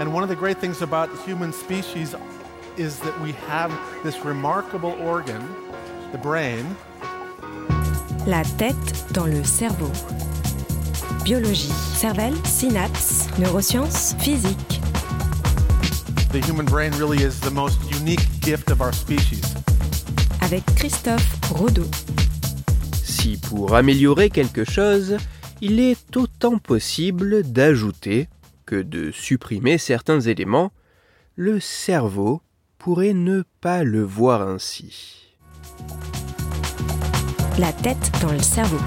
And one of the great things about the human species is that we have this remarkable organ, the brain. La tête dans le cerveau. Biologie, cervelle, synapses, neurosciences, physique. The human brain really is the most unique gift of our species. Avec Christophe Rodeau. Si pour améliorer quelque chose, il est autant possible d'ajouter que de supprimer certains éléments, le cerveau pourrait ne pas le voir ainsi. La tête dans le cerveau.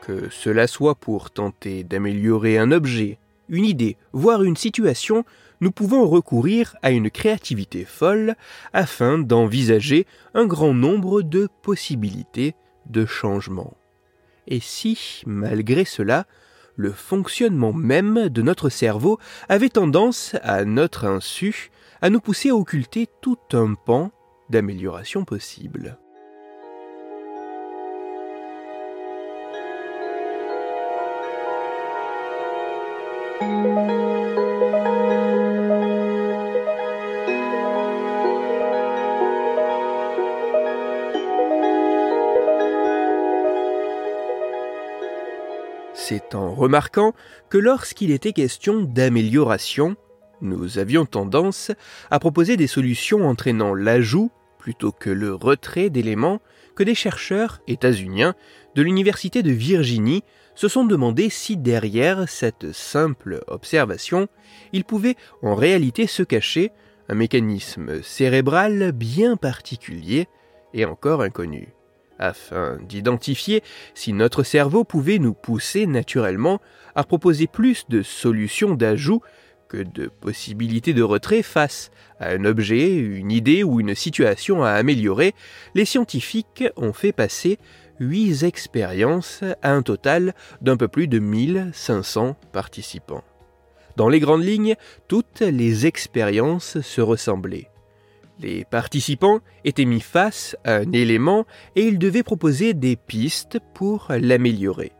Que cela soit pour tenter d'améliorer un objet, une idée, voire une situation, nous pouvons recourir à une créativité folle afin d'envisager un grand nombre de possibilités de changement. Et si, malgré cela, le fonctionnement même de notre cerveau avait tendance, à notre insu, à nous pousser à occulter tout un pan d'amélioration possible? C'est en remarquant que lorsqu'il était question d'amélioration, nous avions tendance à proposer des solutions entraînant l'ajout plutôt que le retrait d'éléments que des chercheurs états-uniens de l'Université de Virginie se sont demandé si derrière cette simple observation, il pouvait en réalité se cacher un mécanisme cérébral bien particulier et encore inconnu, afin d'identifier si notre cerveau pouvait nous pousser naturellement à proposer plus de solutions d'ajout que de possibilités de retrait face à un objet, une idée ou une situation à améliorer, les scientifiques ont fait passer huit expériences à un total d'un peu plus de 1500 participants. Dans les grandes lignes, toutes les expériences se ressemblaient. Les participants étaient mis face à un élément et ils devaient proposer des pistes pour l'améliorer.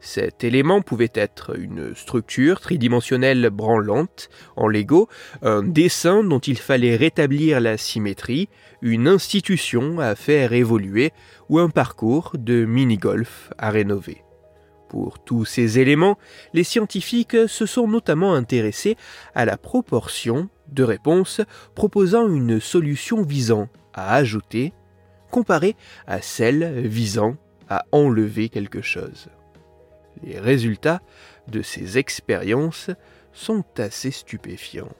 Cet élément pouvait être une structure tridimensionnelle branlante en Lego, un dessin dont il fallait rétablir la symétrie, une institution à faire évoluer ou un parcours de mini-golf à rénover. Pour tous ces éléments, les scientifiques se sont notamment intéressés à la proportion de réponses proposant une solution visant à ajouter comparée à celle visant à enlever quelque chose. Les résultats de ces expériences sont assez stupéfiants.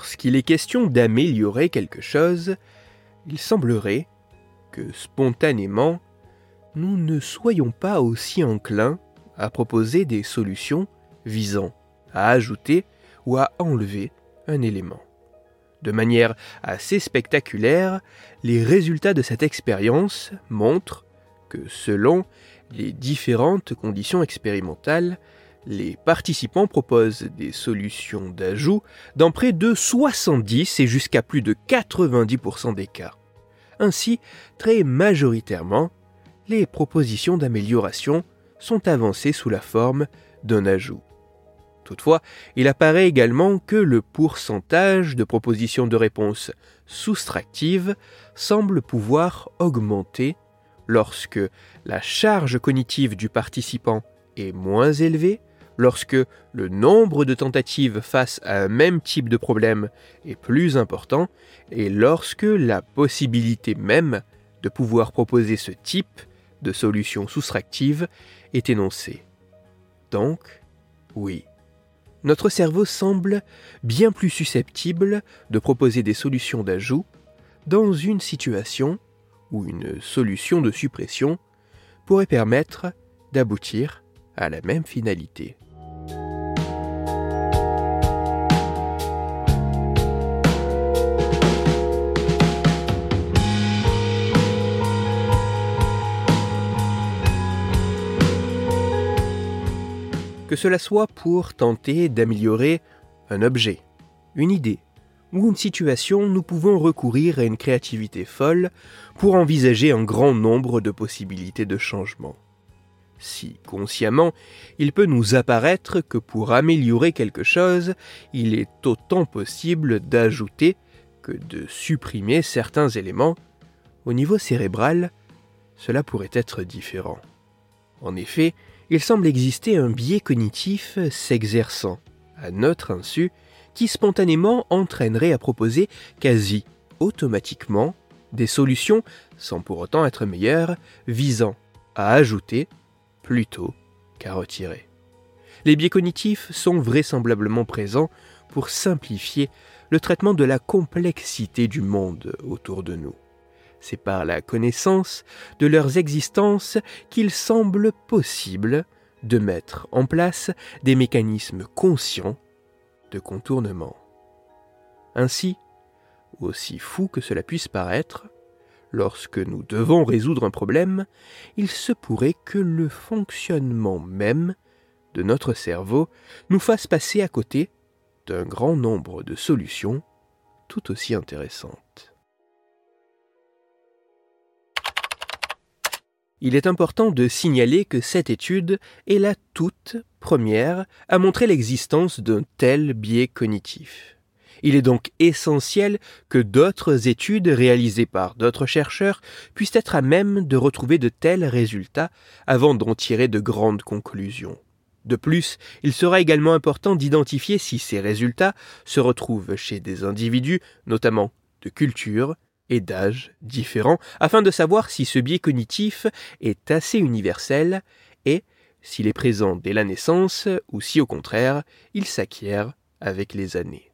Lorsqu'il est question d'améliorer quelque chose, il semblerait que spontanément, nous ne soyons pas aussi enclins à proposer des solutions visant à ajouter ou à enlever un élément. De manière assez spectaculaire, les résultats de cette expérience montrent que selon les différentes conditions expérimentales, les participants proposent des solutions d'ajout dans près de 70 et jusqu'à plus de 90% des cas. Ainsi, très majoritairement, les propositions d'amélioration sont avancées sous la forme d'un ajout. Toutefois, il apparaît également que le pourcentage de propositions de réponse soustractives semble pouvoir augmenter lorsque la charge cognitive du participant est moins élevée, lorsque le nombre de tentatives face à un même type de problème est plus important, et lorsque la possibilité même de pouvoir proposer ce type de solution soustractive est énoncée. Donc, oui, notre cerveau semble bien plus susceptible de proposer des solutions d'ajout dans une situation où une solution de suppression pourrait permettre d'aboutir à la même finalité. Que cela soit pour tenter d'améliorer un objet, une idée ou une situation, nous pouvons recourir à une créativité folle pour envisager un grand nombre de possibilités de changement. Si consciemment, il peut nous apparaître que pour améliorer quelque chose, il est autant possible d'ajouter que de supprimer certains éléments, au niveau cérébral, cela pourrait être différent. En effet, il semble exister un biais cognitif s'exerçant, à notre insu, qui spontanément entraînerait à proposer quasi automatiquement des solutions, sans pour autant être meilleures, visant à ajouter plutôt qu'à retirer. Les biais cognitifs sont vraisemblablement présents pour simplifier le traitement de la complexité du monde autour de nous. C'est par la connaissance de leurs existences qu'il semble possible de mettre en place des mécanismes conscients de contournement. Ainsi, aussi fou que cela puisse paraître, lorsque nous devons résoudre un problème, il se pourrait que le fonctionnement même de notre cerveau nous fasse passer à côté d'un grand nombre de solutions tout aussi intéressantes. Il est important de signaler que cette étude est la toute première à montrer l'existence d'un tel biais cognitif. Il est donc essentiel que d'autres études réalisées par d'autres chercheurs puissent être à même de retrouver de tels résultats avant d'en tirer de grandes conclusions. De plus, il sera également important d'identifier si ces résultats se retrouvent chez des individus, notamment de culture et d'âge différents, afin de savoir si ce biais cognitif est assez universel et s'il est présent dès la naissance ou si au contraire il s'acquiert avec les années.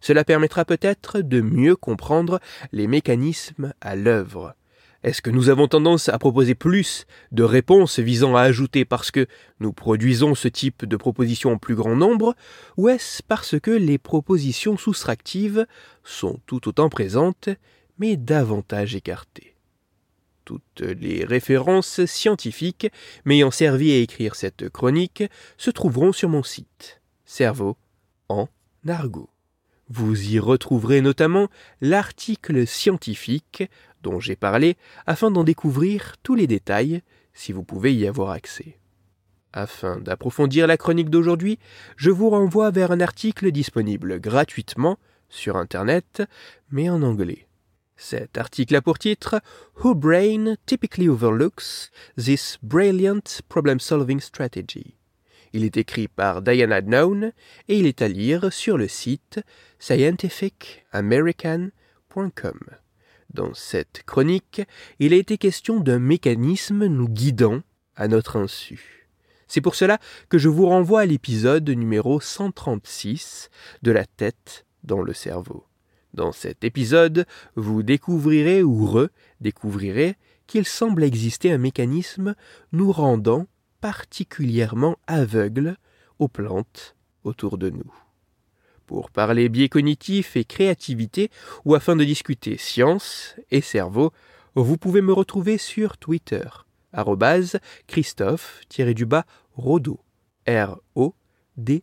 Cela permettra peut-être de mieux comprendre les mécanismes à l'œuvre. Est-ce que nous avons tendance à proposer plus de réponses visant à ajouter parce que nous produisons ce type de propositions en plus grand nombre, ou est-ce parce que les propositions soustractives sont tout autant présentes, mais davantage écartées toutes les références scientifiques m'ayant servi à écrire cette chronique se trouveront sur mon site Cerveau en argot. Vous y retrouverez notamment l'article scientifique dont j'ai parlé afin d'en découvrir tous les détails si vous pouvez y avoir accès. Afin d'approfondir la chronique d'aujourd'hui, je vous renvoie vers un article disponible gratuitement sur Internet, mais en anglais. Cet article a pour titre Who Brain Typically Overlooks This Brilliant Problem-Solving Strategy. Il est écrit par Diana Known et il est à lire sur le site scientificamerican.com. Dans cette chronique, il a été question d'un mécanisme nous guidant à notre insu. C'est pour cela que je vous renvoie à l'épisode numéro 136 de la tête dans le cerveau. Dans cet épisode, vous découvrirez ou redécouvrirez qu'il semble exister un mécanisme nous rendant particulièrement aveugles aux plantes autour de nous. Pour parler biais cognitif et créativité, ou afin de discuter science et cerveau, vous pouvez me retrouver sur Twitter, Christophe-Rodo, R-O-D